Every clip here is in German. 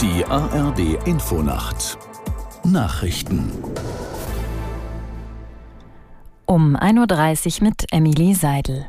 Die ARD Infonacht Nachrichten um 1.30 Uhr mit Emily Seidel.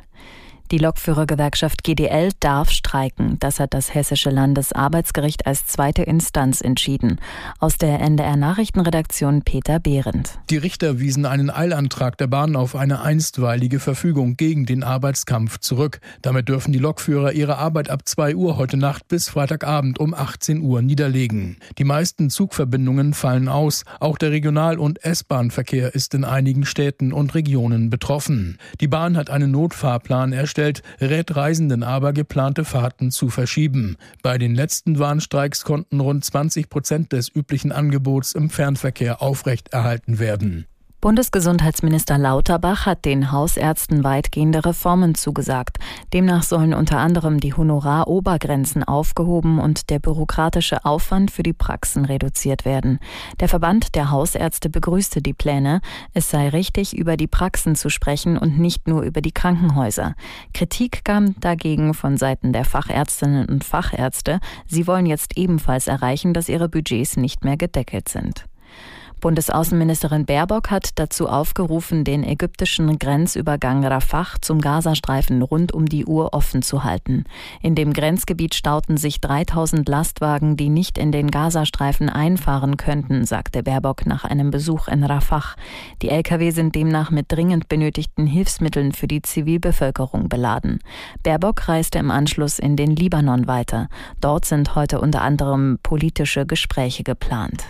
Die Lokführergewerkschaft GDL darf streiken. Das hat das Hessische Landesarbeitsgericht als zweite Instanz entschieden. Aus der NDR Nachrichtenredaktion Peter Behrendt. Die Richter wiesen einen Eilantrag der Bahn auf eine einstweilige Verfügung gegen den Arbeitskampf zurück. Damit dürfen die Lokführer ihre Arbeit ab 2 Uhr heute Nacht bis Freitagabend um 18 Uhr niederlegen. Die meisten Zugverbindungen fallen aus. Auch der Regional- und S-Bahn-Verkehr ist in einigen Städten und Regionen betroffen. Die Bahn hat einen Notfahrplan erstellt eingestellt, rät Reisenden aber, geplante Fahrten zu verschieben. Bei den letzten Warnstreiks konnten rund 20 Prozent des üblichen Angebots im Fernverkehr aufrechterhalten werden. Bundesgesundheitsminister Lauterbach hat den Hausärzten weitgehende Reformen zugesagt. Demnach sollen unter anderem die Honorarobergrenzen aufgehoben und der bürokratische Aufwand für die Praxen reduziert werden. Der Verband der Hausärzte begrüßte die Pläne. Es sei richtig, über die Praxen zu sprechen und nicht nur über die Krankenhäuser. Kritik kam dagegen von Seiten der Fachärztinnen und Fachärzte. Sie wollen jetzt ebenfalls erreichen, dass ihre Budgets nicht mehr gedeckelt sind. Bundesaußenministerin Baerbock hat dazu aufgerufen, den ägyptischen Grenzübergang Rafah zum Gazastreifen rund um die Uhr offen zu halten. In dem Grenzgebiet stauten sich 3000 Lastwagen, die nicht in den Gazastreifen einfahren könnten, sagte Baerbock nach einem Besuch in Rafah. Die Lkw sind demnach mit dringend benötigten Hilfsmitteln für die Zivilbevölkerung beladen. Baerbock reiste im Anschluss in den Libanon weiter. Dort sind heute unter anderem politische Gespräche geplant.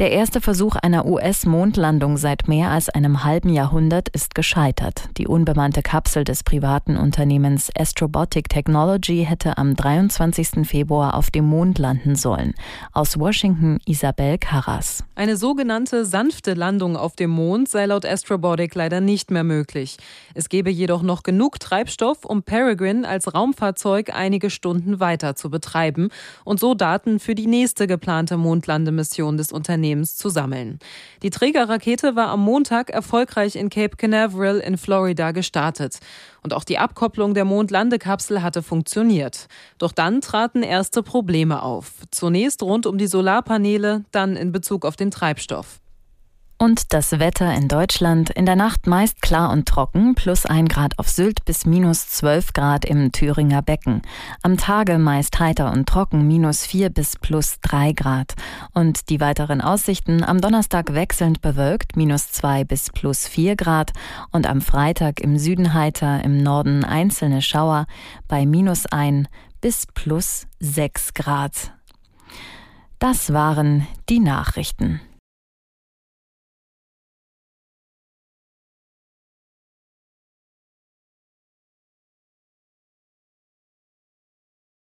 Der erste Versuch einer US-Mondlandung seit mehr als einem halben Jahrhundert ist gescheitert. Die unbemannte Kapsel des privaten Unternehmens Astrobotic Technology hätte am 23. Februar auf dem Mond landen sollen. Aus Washington Isabel Carras. Eine sogenannte sanfte Landung auf dem Mond sei laut Astrobotic leider nicht mehr möglich. Es gebe jedoch noch genug Treibstoff, um Peregrine als Raumfahrzeug einige Stunden weiter zu betreiben und so Daten für die nächste geplante Mondlandemission des Unternehmens Unternehmens zu sammeln. Die Trägerrakete war am Montag erfolgreich in Cape Canaveral in Florida gestartet. Und auch die Abkopplung der Mondlandekapsel hatte funktioniert. Doch dann traten erste Probleme auf. Zunächst rund um die Solarpaneele, dann in Bezug auf den Treibstoff. Und das Wetter in Deutschland in der Nacht meist klar und trocken, plus ein Grad auf Sylt bis minus zwölf Grad im Thüringer Becken. Am Tage meist heiter und trocken, minus vier bis plus drei Grad. Und die weiteren Aussichten am Donnerstag wechselnd bewölkt, minus zwei bis plus vier Grad. Und am Freitag im Süden heiter, im Norden einzelne Schauer bei minus ein bis plus sechs Grad. Das waren die Nachrichten.